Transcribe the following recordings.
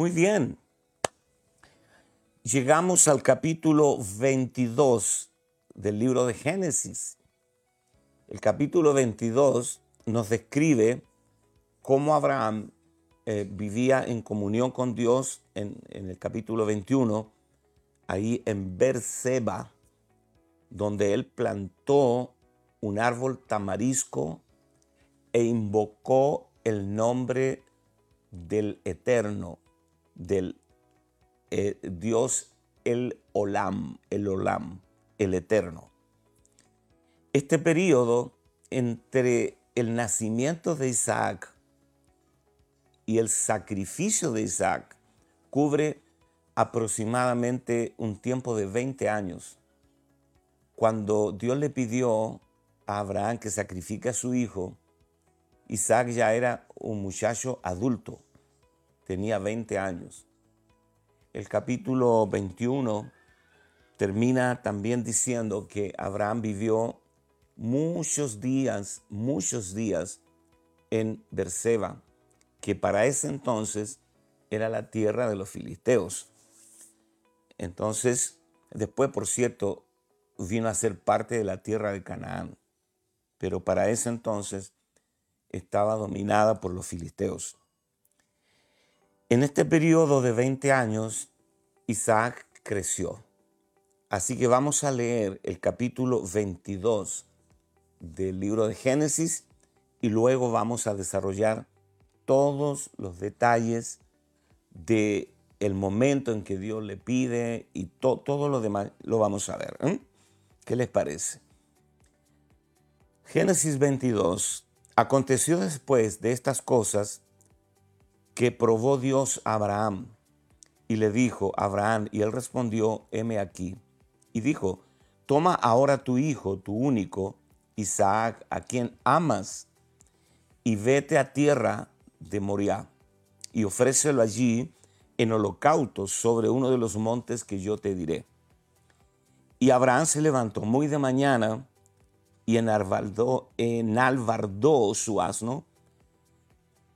Muy bien. Llegamos al capítulo 22 del libro de Génesis. El capítulo 22 nos describe cómo Abraham eh, vivía en comunión con Dios en, en el capítulo 21, ahí en Berseba, donde él plantó un árbol tamarisco e invocó el nombre del Eterno, del eh, Dios el Olam, el Olam, el Eterno. Este periodo entre el nacimiento de Isaac y el sacrificio de Isaac cubre aproximadamente un tiempo de 20 años. Cuando Dios le pidió a Abraham que sacrifique a su hijo, Isaac ya era un muchacho adulto, tenía 20 años. El capítulo 21 termina también diciendo que Abraham vivió muchos días, muchos días en Berseba, que para ese entonces era la tierra de los filisteos. Entonces, después, por cierto, vino a ser parte de la tierra de Canaán, pero para ese entonces estaba dominada por los filisteos. En este periodo de 20 años, Isaac creció. Así que vamos a leer el capítulo 22 del libro de Génesis y luego vamos a desarrollar todos los detalles de el momento en que Dios le pide y todo lo demás lo vamos a ver. ¿eh? ¿Qué les parece? Génesis 22 Aconteció después de estas cosas que probó Dios a Abraham y le dijo, Abraham, y él respondió, heme aquí. Y dijo, toma ahora tu hijo, tu único, Isaac, a quien amas, y vete a tierra de Moriah, y ofrécelo allí en holocausto sobre uno de los montes que yo te diré. Y Abraham se levantó muy de mañana y enalbardó, su asno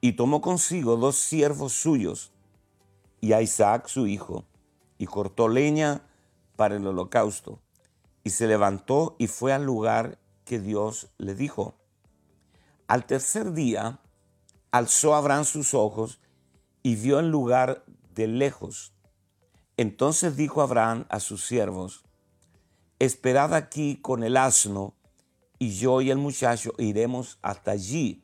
y tomó consigo dos siervos suyos y a Isaac su hijo y cortó leña para el holocausto y se levantó y fue al lugar que Dios le dijo. Al tercer día alzó Abraham sus ojos y vio el lugar de lejos. Entonces dijo Abraham a sus siervos, esperad aquí con el asno y yo y el muchacho iremos hasta allí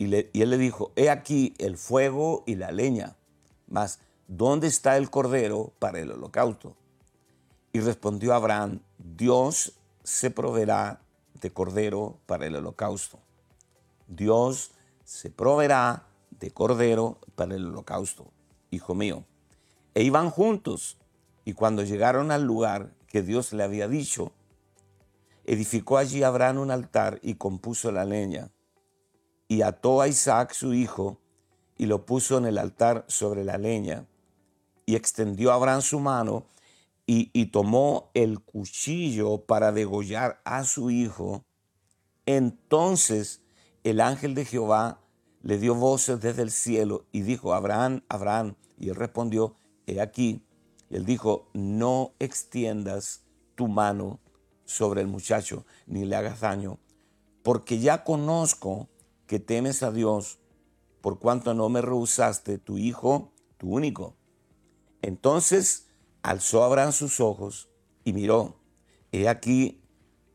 Y, él le dijo, he aquí el fuego y la leña, mas ¿dónde está el cordero para el holocausto? Y respondió Abraham, Dios se proveerá de cordero para el holocausto. Dios se proveerá de cordero para el holocausto, hijo mío. E iban juntos, y cuando llegaron al lugar que Dios le había dicho, Edificó allí Abraham un altar y compuso la leña. Y ató a Isaac su hijo y lo puso en el altar sobre la leña. Y extendió Abraham su mano y, y tomó el cuchillo para degollar a su hijo. Entonces el ángel de Jehová le dio voces desde el cielo y dijo, Abraham, Abraham. Y él respondió, he aquí. Y él dijo, no extiendas tu mano sobre el muchacho, ni le hagas daño, porque ya conozco que temes a Dios, por cuanto no me rehusaste tu hijo, tu único. Entonces alzó Abraham sus ojos y miró, he aquí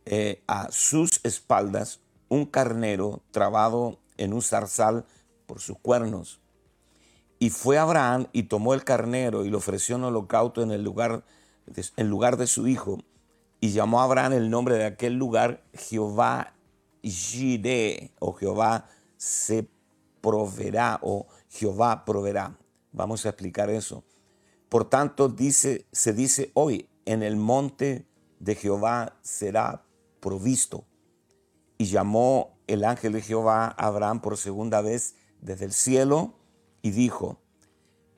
eh, a sus espaldas un carnero trabado en un zarzal por sus cuernos. Y fue Abraham y tomó el carnero y lo ofreció en holocausto en el lugar, en lugar de su hijo y llamó a Abraham el nombre de aquel lugar Jehová Jireh o Jehová se proveerá o Jehová proveerá. Vamos a explicar eso. Por tanto, dice, se dice hoy, en el monte de Jehová será provisto. Y llamó el ángel de Jehová a Abraham por segunda vez desde el cielo y dijo,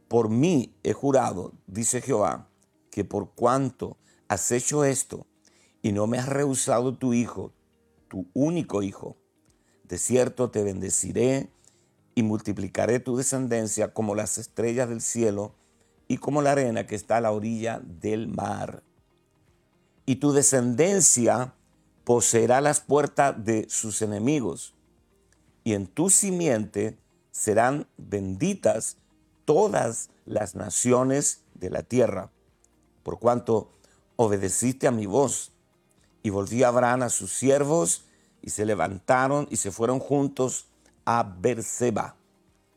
por mí he jurado, dice Jehová, que por cuanto has hecho esto y no me has rehusado tu hijo, tu único hijo, de cierto te bendeciré y multiplicaré tu descendencia como las estrellas del cielo y como la arena que está a la orilla del mar. Y tu descendencia poseerá las puertas de sus enemigos, y en tu simiente serán benditas todas las naciones de la tierra, por cuanto obedeciste a mi voz. Y volvió Abraham a sus siervos, y se levantaron y se fueron juntos a Berseba.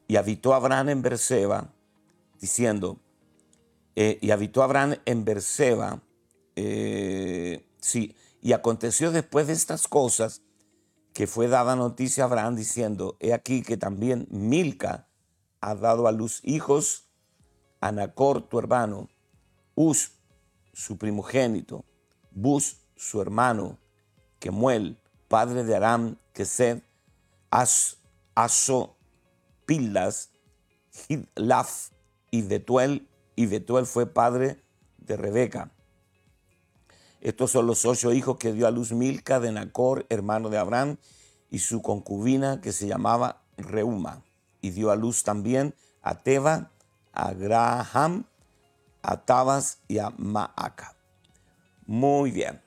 Y habitó Abraham en Berseba, diciendo, eh, y habitó Abraham en Berseba, eh, sí, y aconteció después de estas cosas que fue dada noticia a Abraham diciendo, he aquí que también Milca ha dado a luz hijos, a Nacor tu hermano, Us su primogénito, Bus su hermano, Kemuel, padre de Aram, Kesed, As Aso, Pildas, Hidlaf y Betuel, y Betuel fue padre de Rebeca. Estos son los ocho hijos que dio a luz Milca de Nacor, hermano de Abraham, y su concubina que se llamaba Reuma. Y dio a luz también a Teba, a Graham, a Tabas y a Maaca. Muy bien.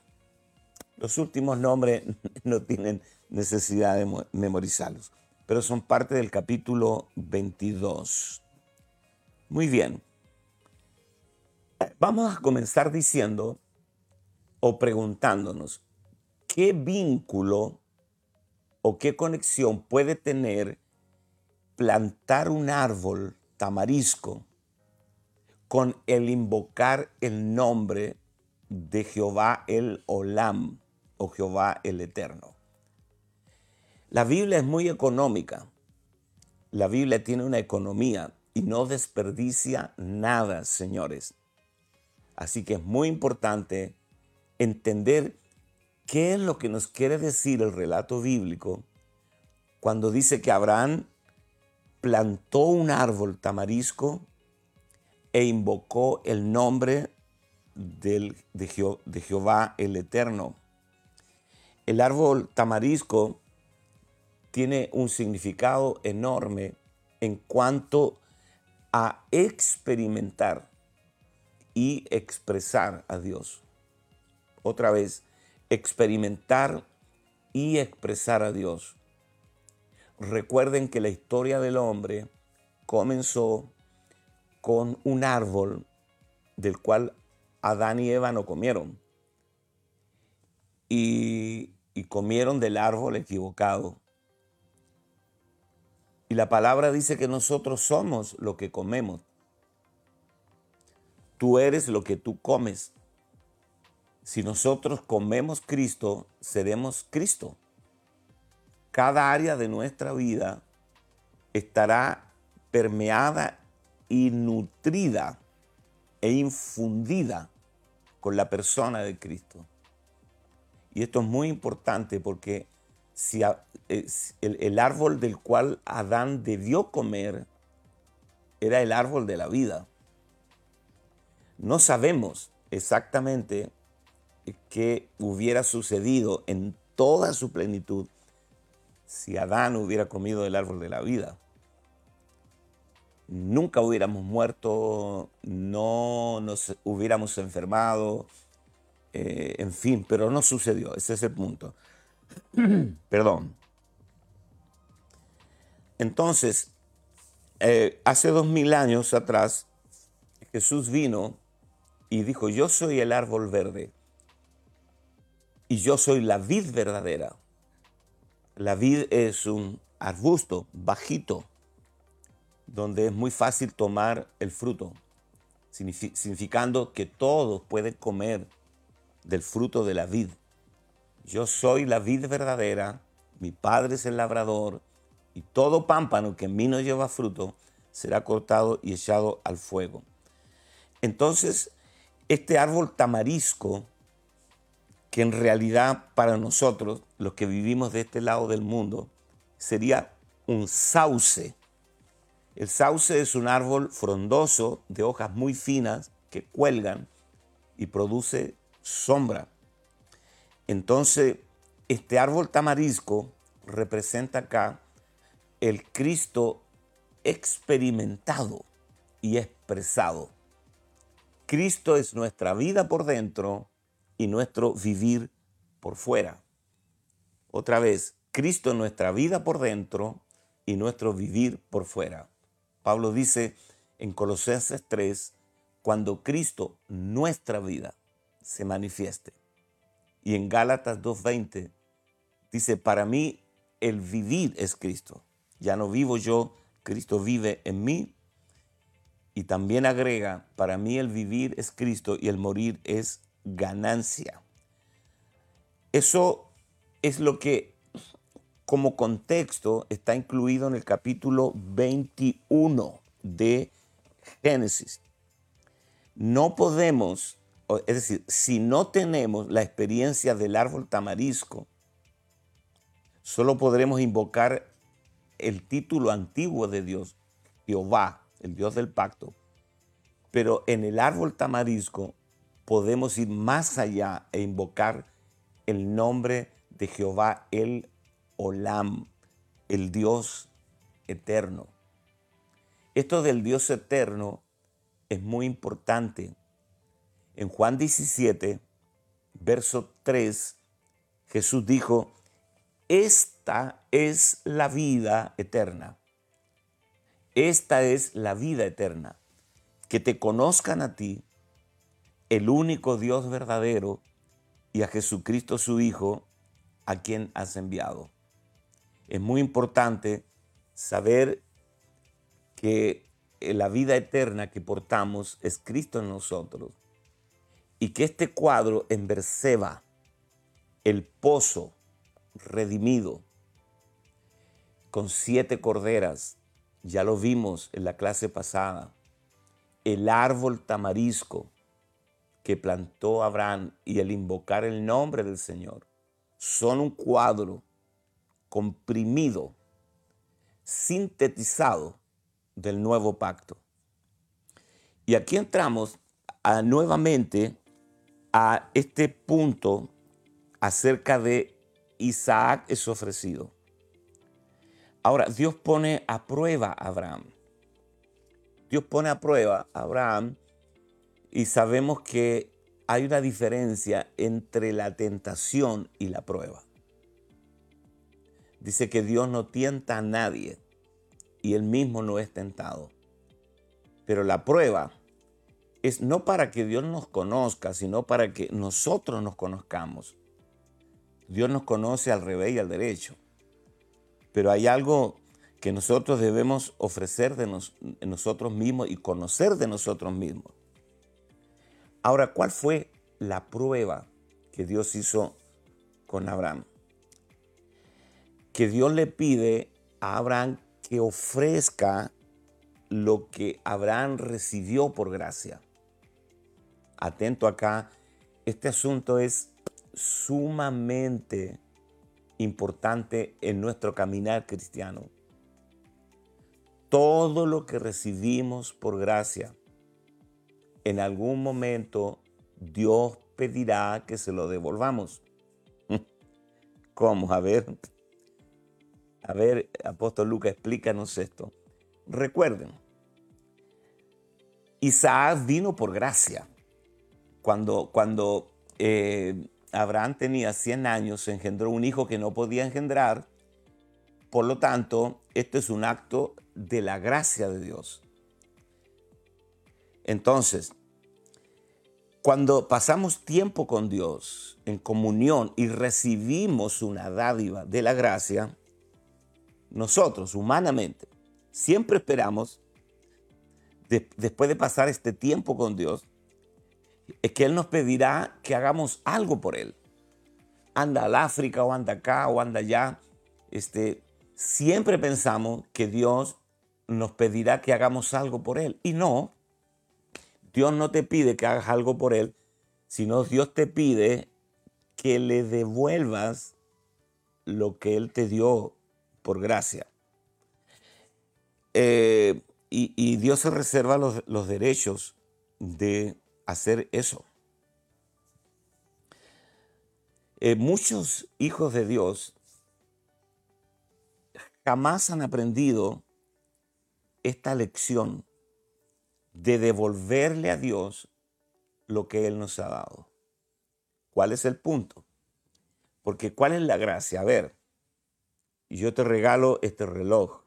Los últimos nombres no tienen necesidad de memorizarlos pero son parte del capítulo 22. Muy bien. Vamos a comenzar diciendo o preguntándonos, ¿qué vínculo o qué conexión puede tener plantar un árbol tamarisco con el invocar el nombre de Jehová el Olam o Jehová el Eterno? La Biblia es muy económica. La Biblia tiene una economía y no desperdicia nada, señores. Así que es muy importante entender qué es lo que nos quiere decir el relato bíblico cuando dice que Abraham plantó un árbol tamarisco e invocó el nombre de, Jehová el Eterno. El árbol tamarisco tiene un significado enorme en cuanto a experimentar y expresar a Dios. Otra vez, experimentar y expresar a Dios. Recuerden que la historia del hombre comenzó con un árbol del cual Adán y Eva no comieron. Y, comieron del árbol equivocado. Y la palabra dice que nosotros somos lo que comemos. Tú eres lo que tú comes. Si nosotros comemos Cristo, seremos Cristo. Cada área de nuestra vida estará permeada y nutrida e infundida con la persona de Cristo. Y esto es muy importante porque si el, árbol del cual Adán debió comer era el árbol de la vida. No sabemos exactamente qué hubiera sucedido en toda su plenitud si Adán hubiera comido el árbol de la vida. Nunca hubiéramos muerto, no nos hubiéramos enfermado, eh, en fin, pero no sucedió, ese es el punto. Perdón. Entonces, eh, hace dos mil años atrás, Jesús vino y dijo, yo soy el árbol verde y yo soy la vid verdadera. La vid es un arbusto bajito, donde es muy fácil tomar el fruto, significando que todos pueden comer del fruto de la vid. Yo soy la vid verdadera, mi padre es el labrador, y todo pámpano que en mí no lleva fruto será cortado y echado al fuego. Entonces, este árbol tamarisco, que en realidad para nosotros, los que vivimos de este lado del mundo, sería un sauce. El sauce es un árbol frondoso de hojas muy finas que cuelgan y produce sombra. Entonces, este árbol tamarisco representa acá el Cristo experimentado y expresado. Cristo es nuestra vida por dentro y nuestro vivir por fuera. Otra vez, Cristo es nuestra vida por dentro y nuestro vivir por fuera. Pablo dice en Colosenses 3, cuando Cristo, nuestra vida, se manifieste. Y en Gálatas 2.20 dice, para mí el vivir es Cristo. Ya no vivo yo, Cristo vive en mí. Y también agrega, para mí el vivir es Cristo y el morir es ganancia. Eso es lo que como contexto está incluido en el capítulo 21 de Génesis. No podemos, es decir, si no tenemos la experiencia del árbol tamarisco, solo podremos invocar el título antiguo de Dios, Jehová, el Dios del pacto. Pero en el árbol tamarisco podemos ir más allá e invocar el nombre de Jehová el Olam, el Dios eterno. Esto del Dios eterno es muy importante. En Juan 17, verso 3, Jesús dijo, esta es la vida eterna. Esta es la vida eterna. Que te conozcan a ti, el único Dios verdadero, y a Jesucristo su Hijo, a quien has enviado. Es muy importante saber que la vida eterna que portamos es Cristo en nosotros y que este cuadro en Berseba, el pozo redimido, con siete corderas, ya lo vimos en la clase pasada, el árbol tamarisco que plantó Abraham y el invocar el nombre del Señor, son un cuadro comprimido, sintetizado del nuevo pacto. Y aquí entramos a, nuevamente a este punto acerca de Isaac es ofrecido. Ahora, Dios pone a prueba a Abraham. Dios pone a prueba a Abraham y sabemos que hay una diferencia entre la tentación y la prueba. Dice que Dios no tienta a nadie y él mismo no es tentado. Pero la prueba es no para que Dios nos conozca, sino para que nosotros nos conozcamos. Dios nos conoce al revés y al derecho. Pero hay algo que nosotros debemos ofrecer de nosotros mismos y conocer de nosotros mismos. Ahora, ¿cuál fue la prueba que Dios hizo con Abraham? Que Dios le pide a Abraham que ofrezca lo que Abraham recibió por gracia. Atento acá, este asunto es sumamente importante en nuestro caminar cristiano. Todo lo que recibimos por gracia, en algún momento Dios pedirá que se lo devolvamos. ¿Cómo? A ver, a ver, apóstol Lucas, explícanos esto. Recuerden, Isaac vino por gracia. Cuando, cuando eh, Abraham tenía 100 años, engendró un hijo que no podía engendrar. Por lo tanto, esto es un acto de la gracia de Dios. Entonces, cuando pasamos tiempo con Dios en comunión y recibimos una dádiva de la gracia, nosotros humanamente siempre esperamos, después de pasar este tiempo con Dios, es que Él nos pedirá que hagamos algo por Él. Anda al África o anda acá o anda allá. Este, siempre pensamos que Dios nos pedirá que hagamos algo por Él. Y no, Dios no te pide que hagas algo por Él, sino Dios te pide que le devuelvas lo que Él te dio por gracia. Eh, y, Dios se reserva los, los derechos de hacer eso. Eh, muchos hijos de Dios jamás han aprendido esta lección de devolverle a Dios lo que Él nos ha dado. ¿Cuál es el punto? Porque ¿cuál es la gracia? A ver, yo te regalo este reloj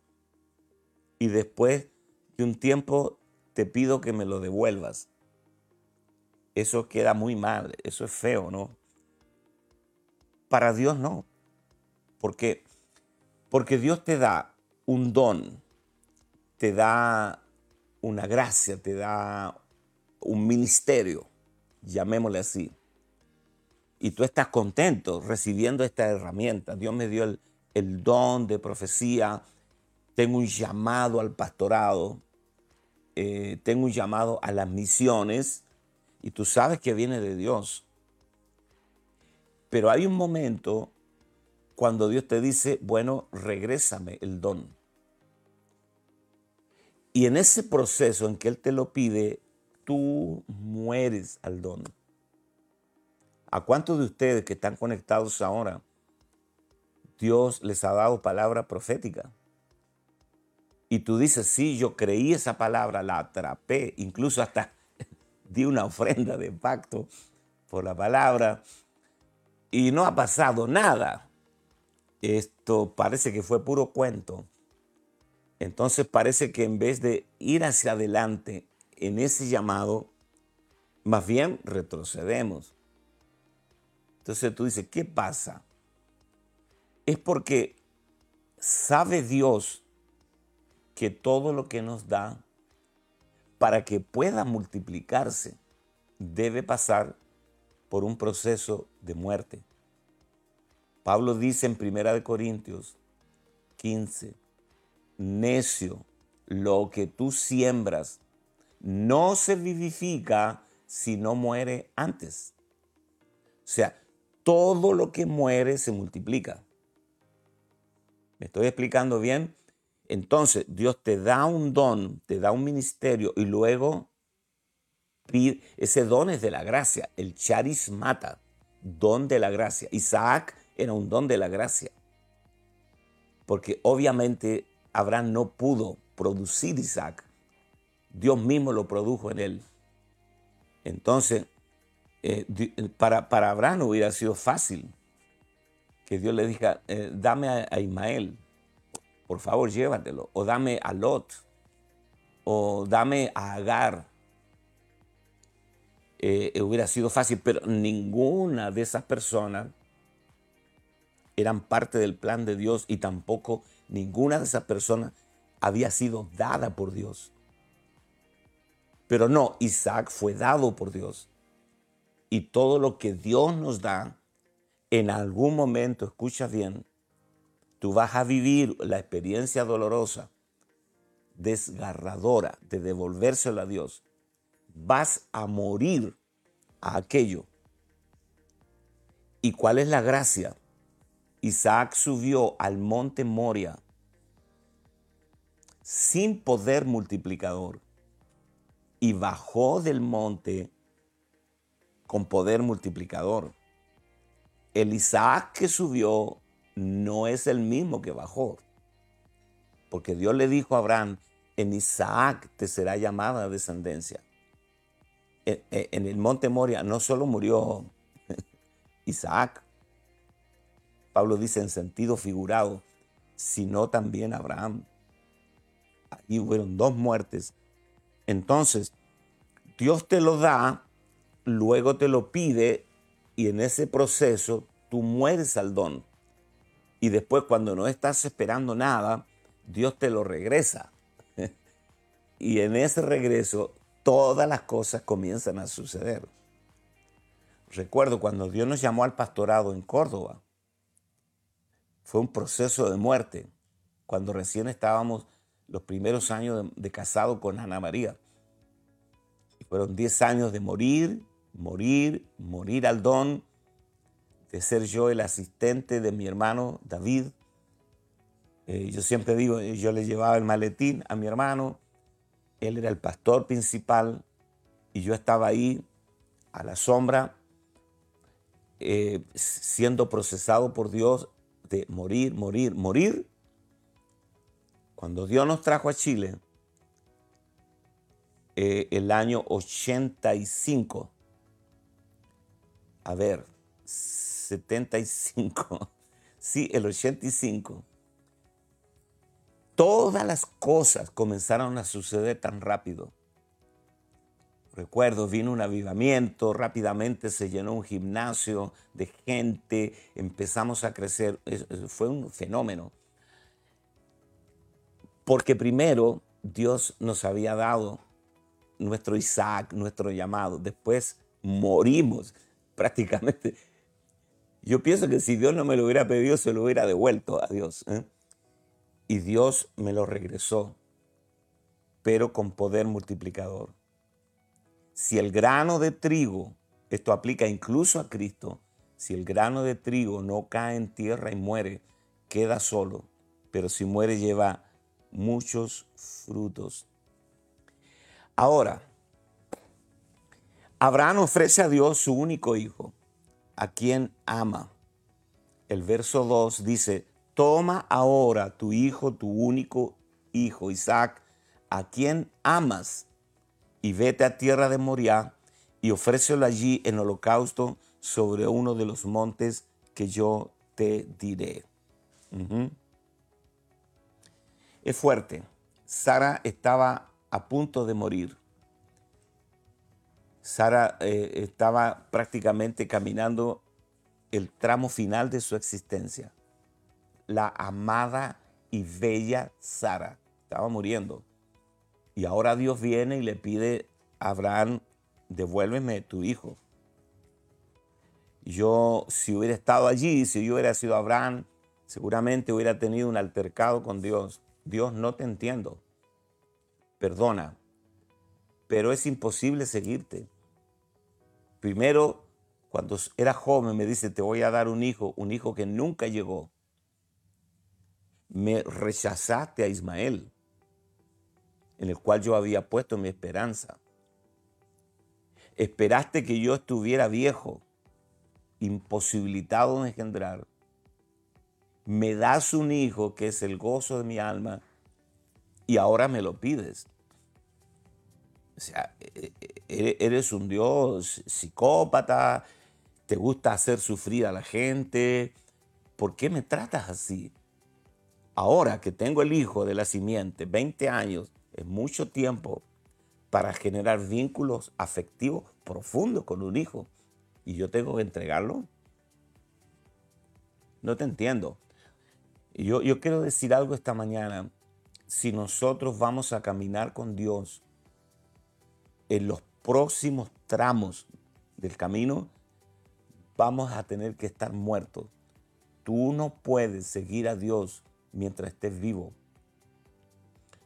y después de un tiempo te pido que me lo devuelvas. Eso queda muy mal, eso es feo, ¿no? Para Dios no. ¿Por qué? Porque Dios te da un don, te da una gracia, te da un ministerio, llamémosle así. Y tú estás contento recibiendo esta herramienta. Dios me dio el, el don de profecía, tengo un llamado al pastorado, eh, tengo un llamado a las misiones y tú sabes que viene de Dios. Pero hay un momento cuando Dios te dice, bueno, regrésame el don. Y en ese proceso en que Él te lo pide, tú mueres al don. ¿A cuántos de ustedes que están conectados ahora, Dios les ha dado palabra profética? y tú dices, sí, yo creí esa palabra, la atrapé, incluso hasta di una ofrenda de pacto por la palabra y no ha pasado nada. Esto parece que fue puro cuento. Entonces parece que en vez de ir hacia adelante en ese llamado, más bien retrocedemos. Entonces tú dices, ¿qué pasa? Es porque sabe Dios que todo lo que nos da, para que pueda multiplicarse, debe pasar por un proceso de muerte. Pablo dice en 1 Corintios 15, necio, lo que tú siembras no se vivifica si no muere antes. O sea, todo lo que muere se multiplica. ¿Me estoy explicando bien? Entonces Dios te da un don, te da un ministerio y luego ese don es de la gracia, el charis mata, don de la gracia. Isaac era un don de la gracia, porque obviamente Abraham no pudo producir Isaac, Dios mismo lo produjo en él. Entonces, eh, para, para, Abraham hubiera sido fácil que Dios le dijera, eh, dame a Ismael, por favor llévatelo, o dame a Lot, o dame a Agar. Eh, hubiera sido fácil, pero ninguna de esas personas eran parte del plan de Dios y tampoco ninguna de esas personas había sido dada por Dios. Pero no, Isaac fue dado por Dios. Y todo lo que Dios nos da, en algún momento, escucha bien, tú vas a vivir la experiencia dolorosa, desgarradora de devolvérselo a Dios. Vas a morir a aquello. ¿Y cuál es la gracia? Isaac subió al monte Moria sin poder multiplicador y bajó del monte con poder multiplicador. El Isaac que subió no es el mismo que bajó. Porque Dios le dijo a Abraham, en Isaac te será llamada descendencia. E, e, en el monte Moria no solo murió Isaac, Pablo dice en sentido figurado, sino también Abraham. Ahí fueron dos muertes. Entonces, Dios te lo da, luego te lo pide y en ese proceso tú mueres al don y después cuando no estás esperando nada, Dios te lo regresa. y en ese regreso todas las cosas comienzan a suceder. Recuerdo cuando Dios nos llamó al pastorado en Córdoba, fue un proceso de muerte, cuando recién estábamos los primeros años de, casado con Ana María. Fueron 10 años de morir, morir, morir al don, de ser yo el asistente de mi hermano David. Eh, yo siempre digo, eh, yo le llevaba el maletín a mi hermano, él era el pastor principal y yo estaba ahí a la sombra, eh, siendo procesado por Dios de morir, morir, morir. Cuando Dios nos trajo a Chile, el año 85, a ver, 75, sí, el 85, todas las cosas comenzaron a suceder tan rápido. Recuerdo, vino un avivamiento, rápidamente se llenó un gimnasio de gente, empezamos a crecer, fue un fenómeno. Porque primero Dios nos había dado nuestro Isaac, nuestro llamado, después morimos prácticamente yo pienso que si Dios no me lo hubiera pedido, se lo hubiera devuelto a Dios. ¿eh? Y Dios me lo regresó, pero con poder multiplicador. Si el grano de trigo, esto aplica incluso a Cristo, si el grano de trigo no cae en tierra y muere, queda solo, pero si muere lleva muchos frutos. Ahora, Abraham ofrece a Dios su único hijo a quien ama. El verso 2 dice, toma ahora tu hijo, tu único hijo, Isaac, a quien amas, y vete a tierra de Moriah y ofrécelo allí en holocausto sobre uno de los montes que yo te diré. Es fuerte. Sara estaba a punto de morir. Sara eh, estaba prácticamente caminando el tramo final de su existencia. La amada y bella Sara estaba muriendo. Y ahora Dios viene y le pide a Abraham, devuélveme tu hijo. Yo, si hubiera estado allí, si yo hubiera sido Abraham, seguramente hubiera tenido un altercado con Dios. Dios, no te entiendo. Perdona, pero es imposible seguirte. Primero, cuando era joven, me dice, te voy a dar un hijo, un hijo que nunca llegó. Me rechazaste a Ismael, en el cual yo había puesto mi esperanza. Esperaste que yo estuviera viejo, imposibilitado de engendrar. Me das un hijo que es el gozo de mi alma y ahora me lo pides. O sea, e, e, eres un Dios psicópata, te gusta hacer sufrir a la gente. ¿Por qué me tratas así? Ahora que tengo el hijo de la simiente, 20 años, es mucho tiempo para generar vínculos afectivos profundos con un hijo. ¿Y yo tengo que entregarlo? No te entiendo. Yo, yo quiero decir algo esta mañana. Si nosotros vamos a caminar con Dios, en los próximos tramos del camino vamos a tener que estar muertos. Tú no puedes seguir a Dios mientras estés vivo.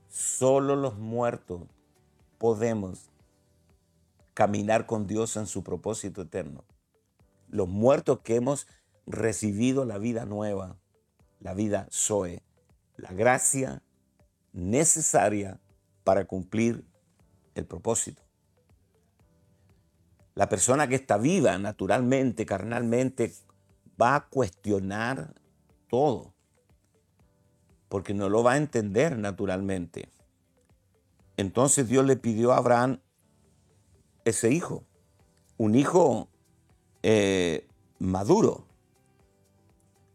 Solo los muertos podemos caminar con Dios en su propósito eterno. Los muertos que hemos recibido la vida nueva, la vida Zoe, la gracia necesaria para cumplir el propósito. La persona que está viva naturalmente, carnalmente, va a cuestionar todo, porque no lo va a entender naturalmente. Entonces Dios le pidió a Abraham ese hijo, un hijo eh, maduro,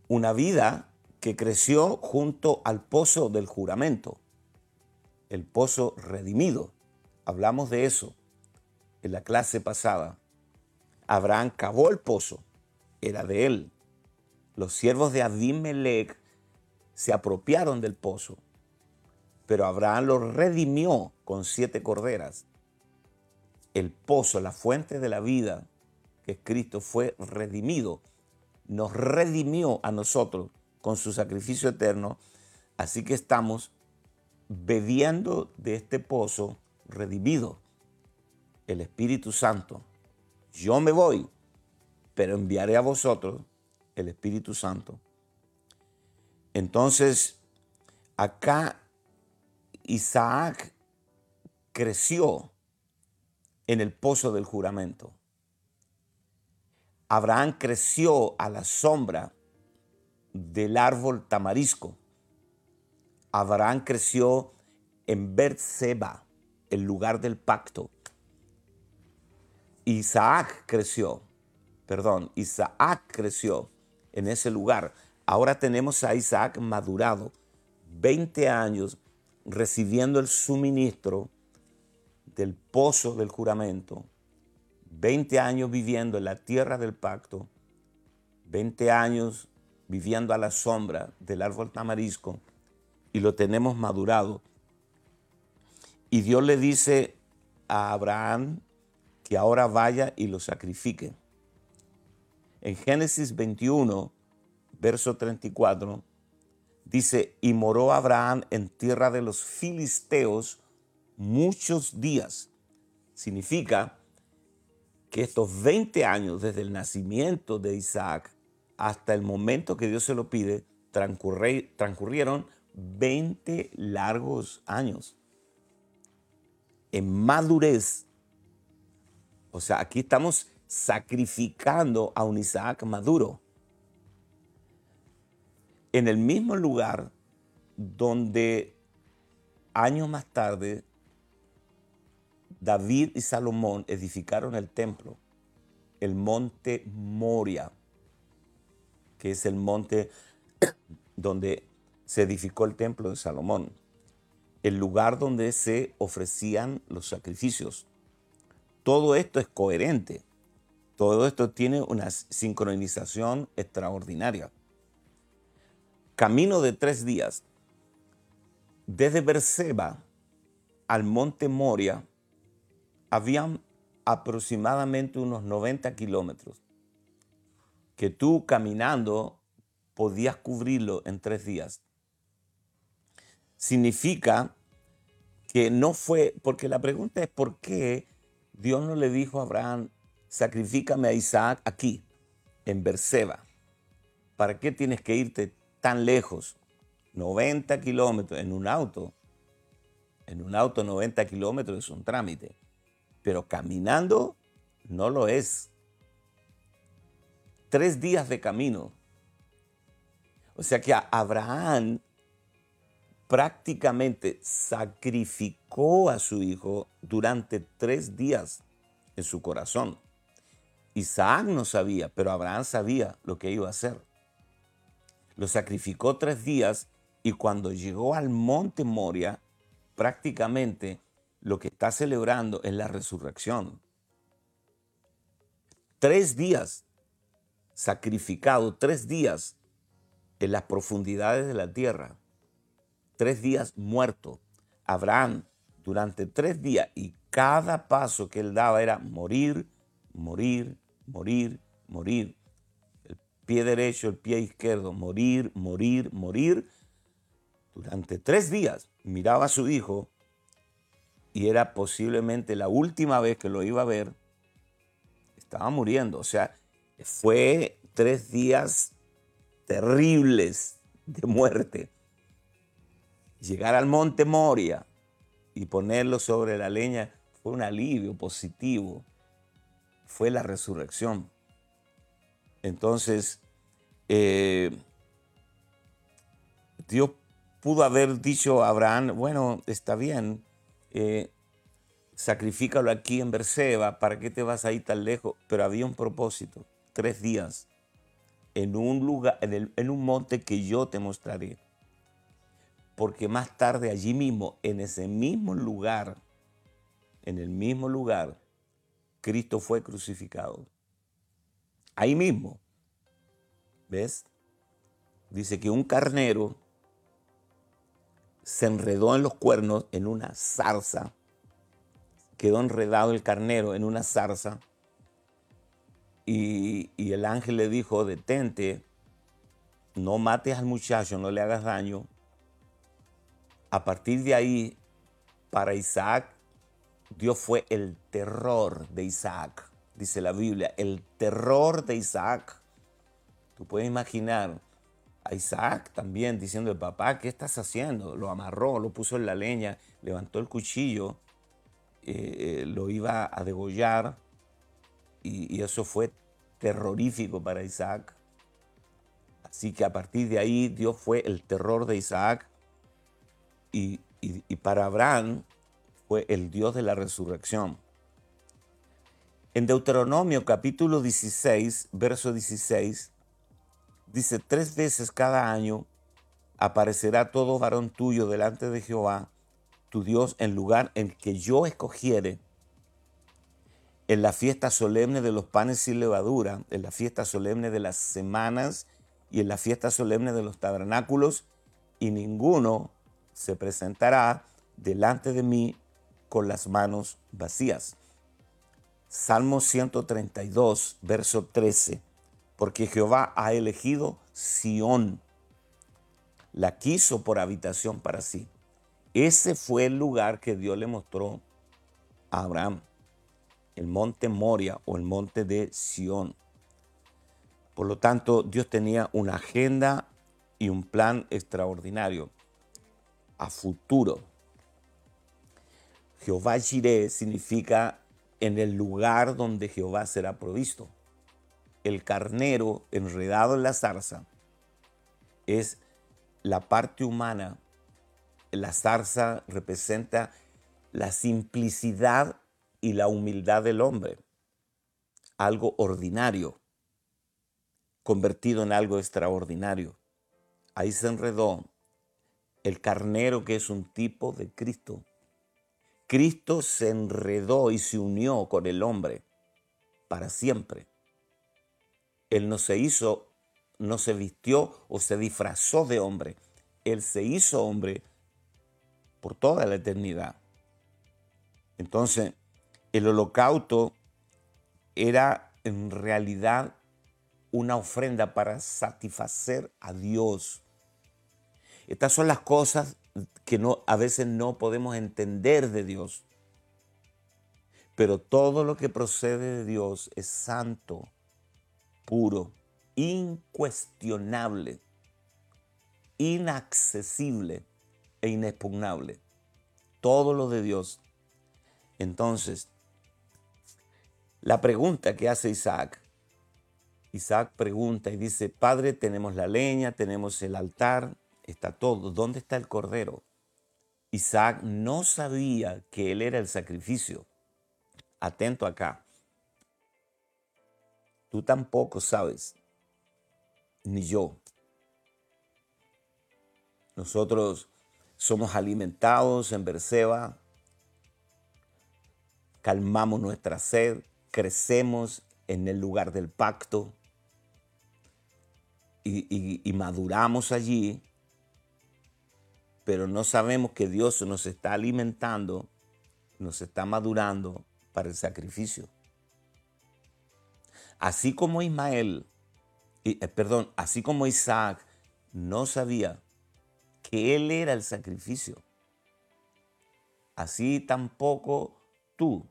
una vida que creció junto al pozo del juramento, el pozo redimido. Hablamos de eso en la clase pasada, Abraham cavó el pozo, era de él. Los siervos de Abimelech se apropiaron del pozo, pero Abraham lo redimió con siete corderas. El pozo, la fuente de la vida, que es Cristo, fue redimido. Nos redimió a nosotros con su sacrificio eterno. Así que estamos bebiendo de este pozo redimido. El Espíritu Santo. Yo me voy, pero enviaré a vosotros el Espíritu Santo. Entonces, acá Isaac creció en el pozo del juramento. Abraham creció a la sombra del árbol tamarisco. Abraham creció en Berseba, el lugar del pacto. Isaac creció, perdón, Isaac creció en ese lugar. Ahora tenemos a Isaac madurado, 20 años recibiendo el suministro del pozo del juramento, 20 años viviendo en la tierra del pacto, 20 años viviendo a la sombra del árbol tamarisco y lo tenemos madurado. Y Dios le dice a Abraham que ahora vaya y lo sacrifique. En Génesis 21, verso 34, dice, y moró Abraham en tierra de los filisteos muchos días. Significa que estos 20 años desde el nacimiento de Isaac hasta el momento que Dios se lo pide, transcurrieron 20 largos años. En madurez, o sea, aquí estamos sacrificando a un Isaac maduro. En el mismo lugar donde años más tarde David y Salomón edificaron el templo, el monte Moria, que es el monte donde se edificó el templo de Salomón, el lugar donde se ofrecían los sacrificios. Todo esto es coherente, todo esto tiene una sincronización extraordinaria. Camino de tres días, desde Berseba al monte Moria, habían aproximadamente unos 90 kilómetros que tú caminando podías cubrirlo en tres días. Significa que no fue, porque la pregunta es por qué Dios no le dijo a Abraham, sacrifícame a Isaac aquí, en Berseba. ¿Para qué tienes que irte tan lejos? 90 kilómetros en un auto. En un auto 90 kilómetros es un trámite pero caminando no lo es. Tres días de camino. O sea que Abraham prácticamente sacrificó a su hijo durante tres días en su corazón. Isaac no sabía, pero Abraham sabía lo que iba a hacer. Lo sacrificó tres días y cuando llegó al monte Moria, prácticamente lo que está celebrando es la resurrección. Tres días sacrificado, tres días en las profundidades de la tierra, tres días muerto. Abraham durante tres días y cada paso que él daba era morir, morir, morir, morir. El pie derecho, el pie izquierdo, morir, morir, morir. Durante tres días miraba a su hijo y era posiblemente la última vez que lo iba a ver, estaba muriendo. O sea, fue tres días terribles de muerte. Llegar al monte Moria y ponerlo sobre la leña fue un alivio positivo. Fue la resurrección. Entonces, eh, Dios pudo haber dicho a Abraham, bueno, está bien, eh, sacrifícalo aquí en Berseba, ¿para qué te vas ahí tan lejos? Pero había un propósito, tres días, en un lugar, en, en un monte que yo te mostraré. Porque más tarde allí mismo, en ese mismo lugar, en el mismo lugar, Cristo fue crucificado. Ahí mismo. ¿Ves? Dice que un carnero se enredó en los cuernos en una zarza. Quedó enredado el carnero en una zarza. Y, el ángel le dijo, detente, no mates al muchacho, no le hagas daño. A partir de ahí, para Isaac Dios fue el terror de Isaac, dice la Biblia, el terror de Isaac. Tú puedes imaginar a Isaac también diciendo papá, ¿qué estás haciendo? Lo amarró, lo puso en la leña, levantó el cuchillo, eh, eh, lo iba a degollar y, eso fue terrorífico para Isaac. Así que a partir de ahí Dios fue el terror de Isaac y, para Abraham fue el Dios de la resurrección. En Deuteronomio capítulo 16, verso 16, dice, tres veces cada año aparecerá todo varón tuyo delante de Jehová, tu Dios, en lugar en que yo escogiere, en la fiesta solemne de los panes sin levadura, en la fiesta solemne de las semanas y en la fiesta solemne de los tabernáculos, y ninguno se presentará delante de mí con las manos vacías. Salmo 132, verso 13. Porque Jehová ha elegido Sión, la quiso por habitación para sí. Ese fue el lugar que Dios le mostró a Abraham, el monte Moria o el monte de Sión. Por lo tanto, Dios tenía una agenda y un plan extraordinario a futuro. Jehová Jireh significa en el lugar donde Jehová será provisto. El carnero enredado en la zarza es la parte humana. La zarza representa la simplicidad y la humildad del hombre. Algo ordinario, convertido en algo extraordinario. Ahí se enredó el carnero que es un tipo de Cristo Cristo se enredó y se unió con el hombre para siempre. Él no se hizo, no se vistió o se disfrazó de hombre. Él se hizo hombre por toda la eternidad. Entonces, el holocausto era en realidad una ofrenda para satisfacer a Dios. Estas son las cosas que a veces no podemos entender de Dios. Pero todo lo que procede de Dios es santo, puro, incuestionable, inaccesible e inexpugnable. Todo lo de Dios. Entonces, la pregunta que hace Isaac, Isaac pregunta y dice, Padre, tenemos la leña, tenemos el altar, está todo. ¿Dónde está el cordero? Isaac no sabía que él era el sacrificio. Atento acá. Tú tampoco sabes, ni yo. Nosotros somos alimentados en Berseba, calmamos nuestra sed, crecemos en el lugar del pacto y, y maduramos allí pero no sabemos que Dios nos está alimentando, nos está madurando para el sacrificio. Así como Ismael, eh, perdón, así como Isaac no sabía que él era el sacrificio, así tampoco tú.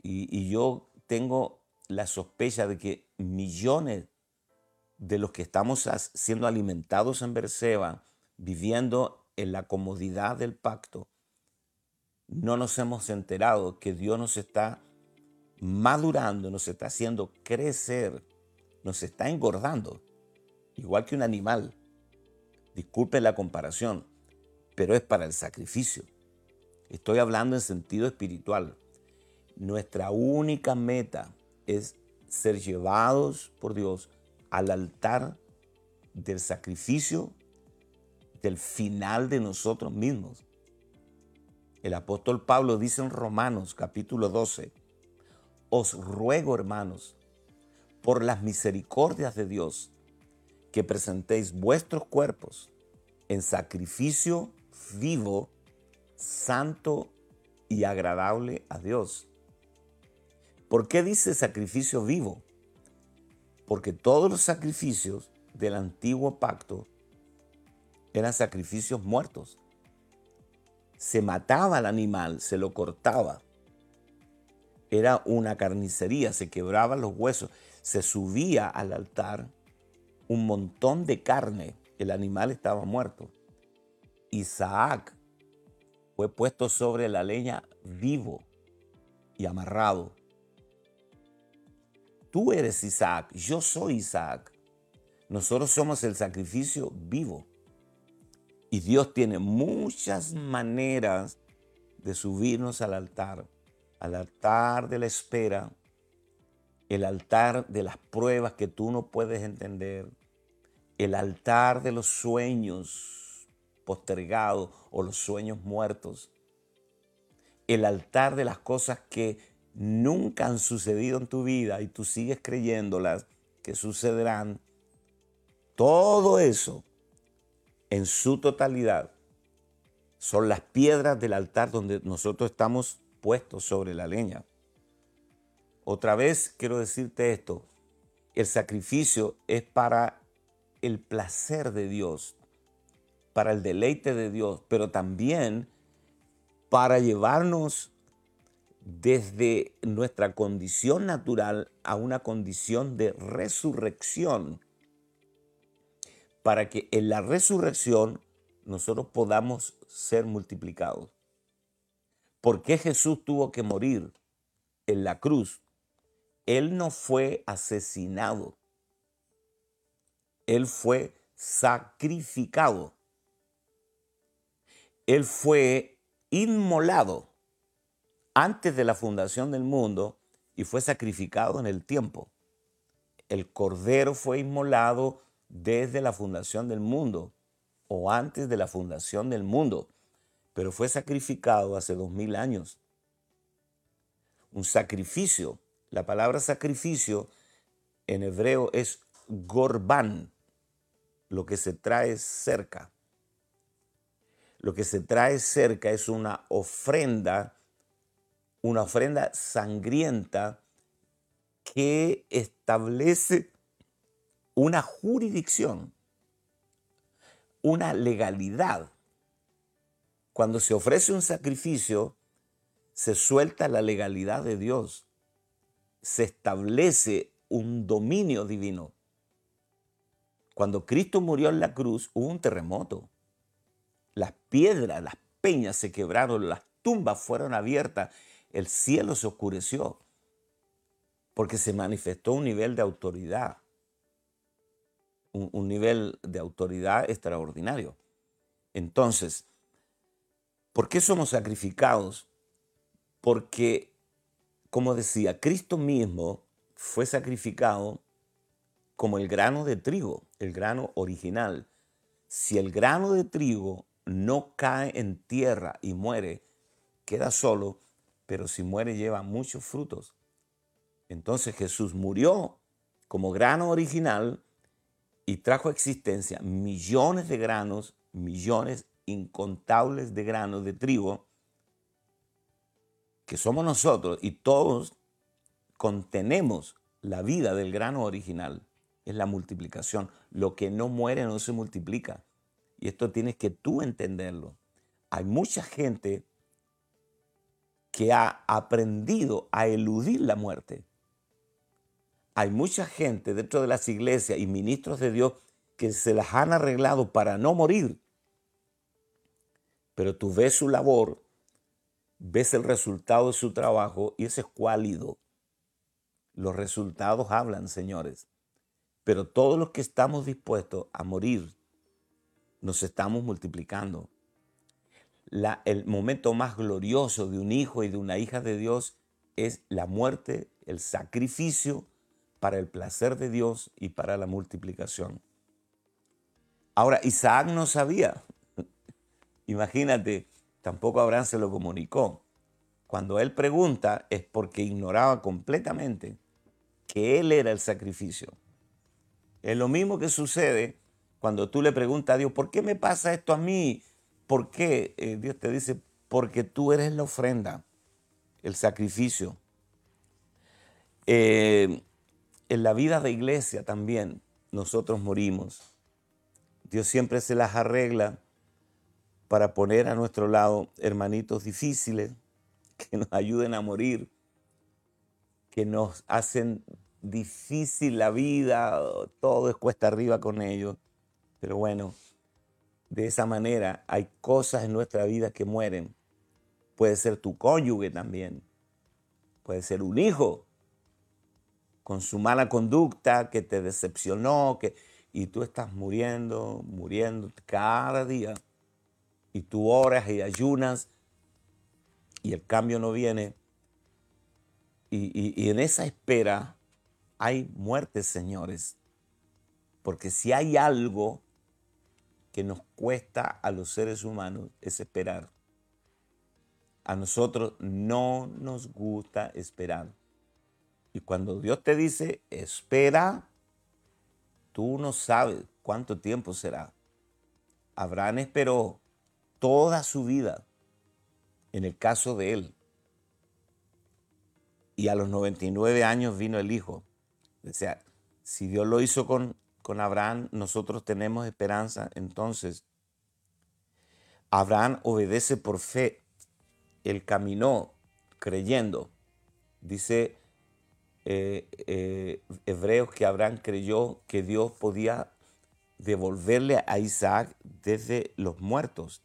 Y, yo tengo la sospecha de que millones de los que estamos siendo alimentados en Berseba, viviendo en la comodidad del pacto, no nos hemos enterado que Dios nos está madurando, nos está haciendo crecer, nos está engordando, igual que un animal. Disculpe la comparación, pero es para el sacrificio. Estoy hablando en sentido espiritual. Nuestra única meta es ser llevados por Dios al altar del sacrificio del final de nosotros mismos. El apóstol Pablo dice en Romanos capítulo 12, os ruego hermanos, por las misericordias de Dios, que presentéis vuestros cuerpos en sacrificio vivo, santo y agradable a Dios. ¿Por qué dice sacrificio vivo? Porque todos los sacrificios del antiguo pacto eran sacrificios muertos. se mataba al animal, se lo cortaba. Era una carnicería, se quebraban los huesos, se subía al altar un montón de carne, el animal estaba muerto. Isaac fue puesto sobre la leña vivo y amarrado. Tú eres Isaac, yo soy Isaac. Nosotros somos el sacrificio vivo. Y Dios tiene muchas maneras de subirnos al altar, al altar de la espera, el altar de las pruebas que tú no puedes entender, el altar de los sueños postergados o los sueños muertos, el altar de las cosas que nunca han sucedido en tu vida y tú sigues creyéndolas que sucederán. Todo eso en su totalidad son las piedras del altar donde nosotros estamos puestos sobre la leña. Otra vez quiero decirte esto, el sacrificio es para el placer de Dios, para el deleite de Dios, pero también para llevarnos desde nuestra condición natural a una condición de resurrección para que en la resurrección nosotros podamos ser multiplicados. ¿Por qué Jesús tuvo que morir en la cruz? Él no fue asesinado. Él fue sacrificado. Él fue inmolado antes de la fundación del mundo y fue sacrificado en el tiempo. El cordero fue inmolado desde la fundación del mundo o antes de la fundación del mundo, pero fue sacrificado hace dos mil años. Un sacrificio, la palabra sacrificio en hebreo es gorbán, lo que se trae cerca. Lo que se trae cerca es una ofrenda, una ofrenda sangrienta que establece una jurisdicción, una legalidad. Cuando se ofrece un sacrificio, se suelta la legalidad de Dios, se establece un dominio divino. Cuando Cristo murió en la cruz hubo un terremoto. Las piedras, las peñas se quebraron, las tumbas fueron abiertas, el cielo se oscureció, porque se manifestó un nivel de autoridad un, nivel de autoridad extraordinario. Entonces, ¿por qué somos sacrificados? Porque, como decía, Cristo mismo fue sacrificado como el grano de trigo, el grano original. Si el grano de trigo no cae en tierra y muere, queda solo, pero si muere lleva muchos frutos. Entonces Jesús murió como grano original y trajo a existencia millones de granos, millones incontables de granos de trigo, que somos nosotros y todos contenemos la vida del grano original, es la multiplicación. Lo que no muere no se multiplica. Y esto tienes que tú entenderlo. Hay mucha gente que ha aprendido a eludir la muerte hay mucha gente dentro de las iglesias y ministros de Dios que se las han arreglado para no morir. Pero tú ves su labor, ves el resultado de su trabajo y ese es cuálido. Los resultados hablan, señores. Pero todos los que estamos dispuestos a morir, nos estamos multiplicando. el momento más glorioso de un hijo y de una hija de Dios es la muerte, el sacrificio para el placer de Dios y para la multiplicación. Ahora, Isaac no sabía. Imagínate, tampoco Abraham se lo comunicó. Cuando él pregunta es porque ignoraba completamente que él era el sacrificio. Es lo mismo que sucede cuando tú le preguntas a Dios, ¿por qué me pasa esto a mí? ¿Por qué? Eh, Dios te dice, porque tú eres la ofrenda, el sacrificio. Eh, en la vida de iglesia también nosotros morimos. Dios siempre se las arregla para poner a nuestro lado hermanitos difíciles que nos ayuden a morir, que nos hacen difícil la vida, todo es cuesta arriba con ellos. Pero bueno, de esa manera hay cosas en nuestra vida que mueren. Puede ser tu cónyuge también, puede ser un hijo con su mala conducta que te decepcionó, que, y tú estás muriendo, muriendo cada día. Y tú oras y ayunas y el cambio no viene. Y, en esa espera hay muertes, señores. Porque si hay algo que nos cuesta a los seres humanos es esperar. A nosotros no nos gusta esperar. Y cuando Dios te dice, espera, tú no sabes cuánto tiempo será. Abraham esperó toda su vida en el caso de él. Y a los 99 años vino el hijo. O sea, si Dios lo hizo con, con Abraham, nosotros tenemos esperanza. Entonces, Abraham obedece por fe. Él caminó creyendo. Dice eh, eh, Hebreos que Abraham creyó que Dios podía devolverle a Isaac desde los muertos.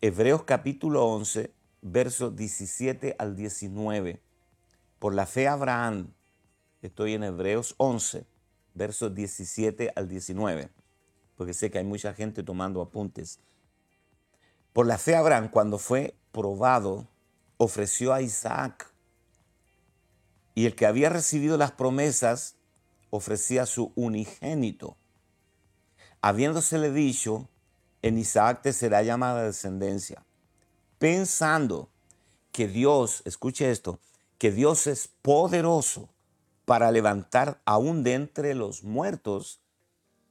Hebreos capítulo 11, versos 17 al 19. Por la fe Abraham, estoy en Hebreos 11, versos 17 al 19, porque sé que hay mucha gente tomando apuntes. Por la fe Abraham, cuando fue probado, ofreció a Isaac. Y el que había recibido las promesas ofrecía su unigénito. Habiéndosele dicho, en Isaac te será llamada descendencia. Pensando que Dios, escuche esto, que Dios es poderoso para levantar aún de entre los muertos,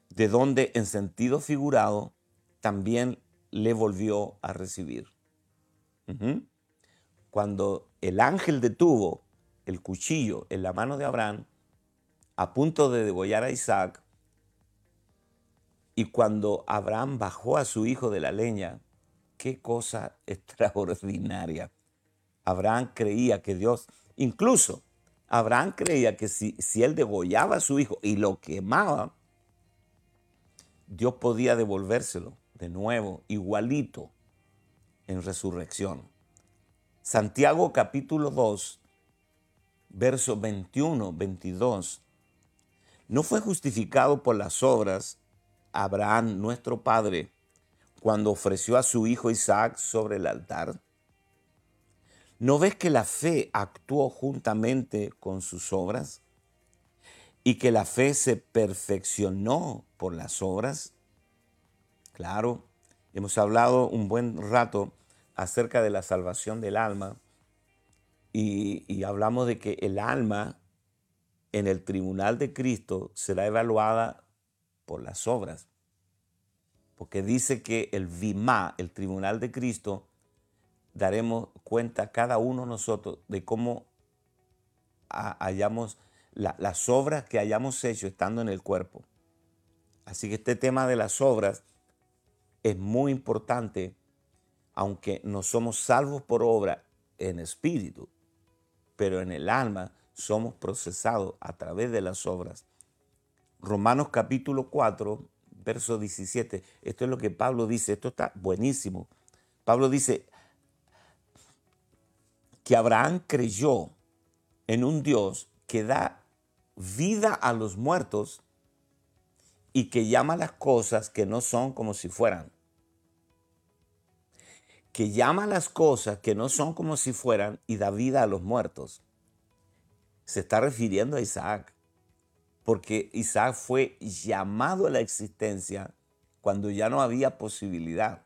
de donde en sentido figurado también le volvió a recibir. Cuando el ángel detuvo el cuchillo en la mano de Abraham, a punto de degollar a Isaac, y cuando Abraham bajó a su hijo de la leña, qué cosa extraordinaria. Abraham creía que Dios, incluso Abraham creía que si, si él degollaba a su hijo y lo quemaba, Dios podía devolvérselo de nuevo, igualito, en resurrección. Santiago capítulo 2, versos 21, 22. No fue justificado por las obras Abraham, nuestro padre, cuando ofreció a su hijo Isaac sobre el altar? ¿No ves que la fe actuó juntamente con sus obras? ¿Y que la fe se perfeccionó por las obras? Claro, hemos hablado un buen rato acerca de la salvación del alma y, hablamos de que el alma en el tribunal de Cristo será evaluada por las obras. Porque dice que el VIMA, el tribunal de Cristo, daremos cuenta cada uno nosotros de cómo hayamos las obras que hayamos hecho estando en el cuerpo. Así que este tema de las obras es muy importante, aunque no somos salvos por obra en espíritu, pero en el alma somos procesados a través de las obras. Romanos capítulo 4, verso 17. Esto es lo que Pablo dice. Esto está buenísimo. Pablo dice que Abraham creyó en un Dios que da vida a los muertos y que llama las cosas que no son como si fueran. Que llama las cosas que no son como si fueran y da vida a los muertos. Se está refiriendo a Isaac porque Isaac fue llamado a la existencia cuando ya no había posibilidad.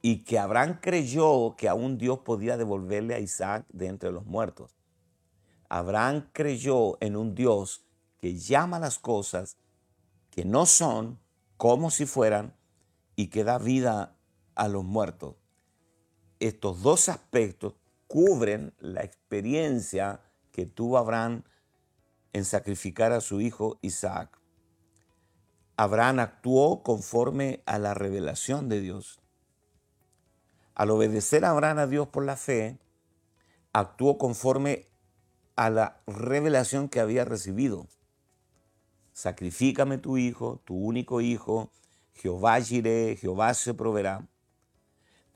Y que Abraham creyó que aún Dios podía devolverle a Isaac de entre los muertos. Abraham creyó en un Dios que llama las cosas que no son como si fueran y que da vida a los muertos. Estos dos aspectos cubren la experiencia que tuvo Abraham en sacrificar a su hijo Isaac. Abraham actuó conforme a la revelación de Dios. Al obedecer a Abraham a Dios por la fe, actuó conforme a la revelación que había recibido. Sacrifícame tu hijo, tu único hijo, Jehová iré, Jehová se proveerá.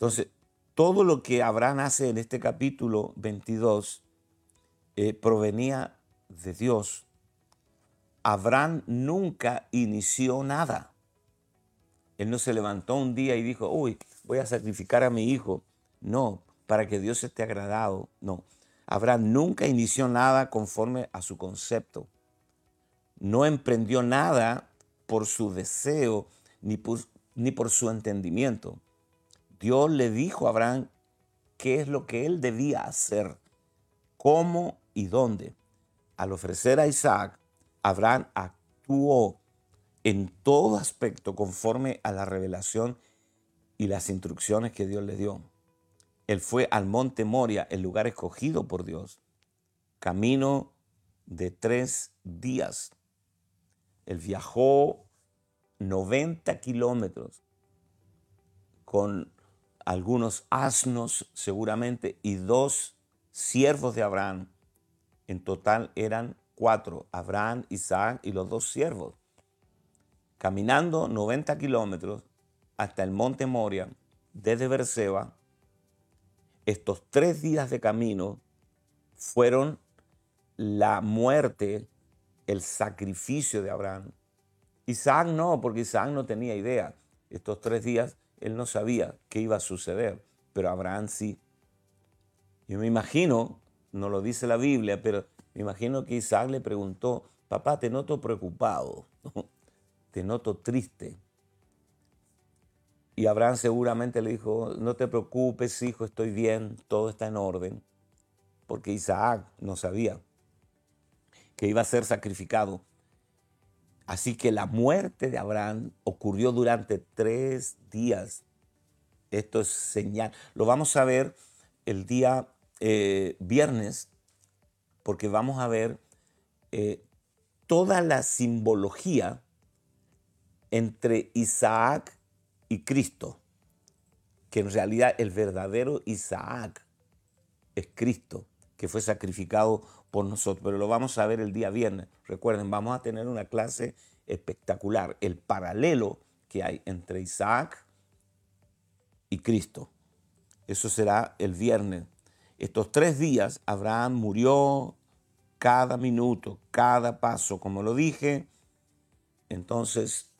Entonces, todo lo que Abraham hace en este capítulo 22 eh, provenía de Dios. Abraham nunca inició nada. Él no se levantó un día y dijo, uy, voy a sacrificar a mi hijo. No, para que Dios esté agradado. No, Abraham nunca inició nada conforme a su concepto. No emprendió nada por su deseo ni por, ni por su entendimiento. Dios le dijo a Abraham qué es lo que él debía hacer, cómo y dónde. Al ofrecer a Isaac, Abraham actuó en todo aspecto conforme a la revelación y las instrucciones que Dios le dio. Él fue al monte Moria, el lugar escogido por Dios, camino de tres días. Él viajó 90 kilómetros con algunos asnos seguramente y dos siervos de Abraham. En total eran cuatro, Abraham, Isaac y los dos siervos. Caminando 90 kilómetros hasta el monte Moria, desde Berseba, estos tres días de camino fueron la muerte, el sacrificio de Abraham. Isaac no, porque Isaac no tenía idea. Estos tres días él no sabía qué iba a suceder, pero Abraham sí. Yo me imagino, no lo dice la Biblia, pero me imagino que Isaac le preguntó, papá, te noto preocupado, te noto triste. Y Abraham seguramente le dijo, no te preocupes, hijo, estoy bien, todo está en orden, porque Isaac no sabía que iba a ser sacrificado. Así que la muerte de Abraham ocurrió durante tres días. Esto es señal. Lo vamos a ver el día eh, viernes, porque vamos a ver eh, toda la simbología entre Isaac y Cristo, que en realidad el verdadero Isaac es Cristo, que fue sacrificado por nosotros, pero lo vamos a ver el día viernes. Recuerden, vamos a tener una clase espectacular, el paralelo que hay entre Isaac y Cristo. Eso será el viernes. Estos tres días Abraham murió cada minuto, cada paso, como lo dije. Entonces,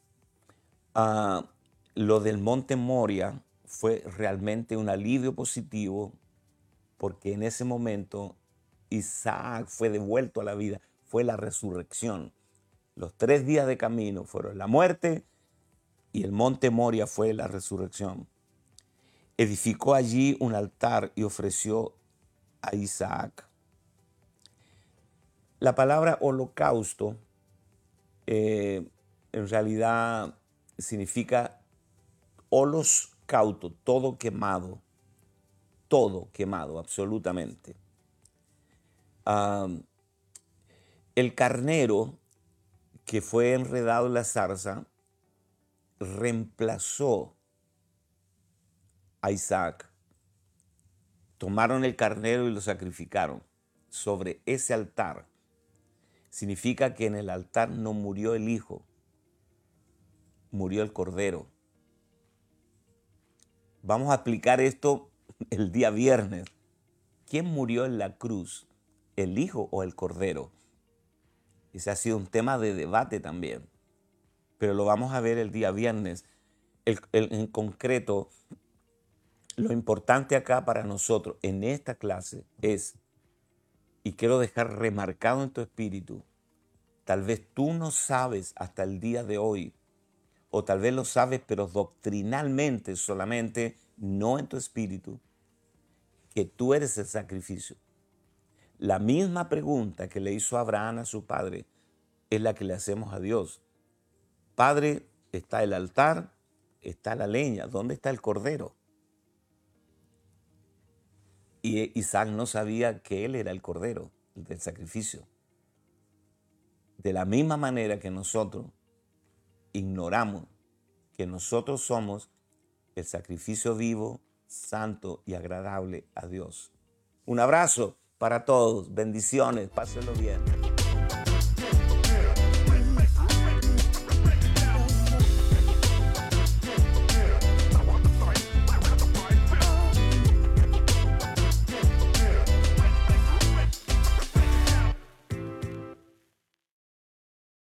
uh, lo del monte Moria fue realmente un alivio positivo porque en ese momento Isaac fue devuelto a la vida, fue la resurrección. Los tres días de camino fueron la muerte y el monte Moria fue la resurrección. Edificó allí un altar y ofreció a Isaac. La palabra holocausto eh, en realidad significa Olos cauto, todo quemado, todo quemado, absolutamente. El carnero que fue enredado en la zarza reemplazó a Isaac. Tomaron el carnero y lo sacrificaron sobre ese altar. Significa que en el altar no murió el hijo, murió el cordero. Vamos a explicar esto el día viernes. ¿Quién murió en la cruz? ¿El hijo o el cordero? Ese ha sido un tema de debate también. Pero lo vamos a ver el día viernes. en concreto, lo importante acá para nosotros en esta clase es, y quiero dejar remarcado en tu espíritu, tal vez tú no sabes hasta el día de hoy o tal vez lo sabes, pero doctrinalmente solamente, no en tu espíritu, que tú eres el sacrificio. La misma pregunta que le hizo Abraham a su padre es la que le hacemos a Dios. Padre, está el altar, está la leña, ¿dónde está el cordero? Y Isaac no sabía que él era el cordero del sacrificio. De la misma manera que nosotros ignoramos que nosotros somos el sacrificio vivo, santo y agradable a Dios. Un abrazo para todos, bendiciones, pásenlo bien.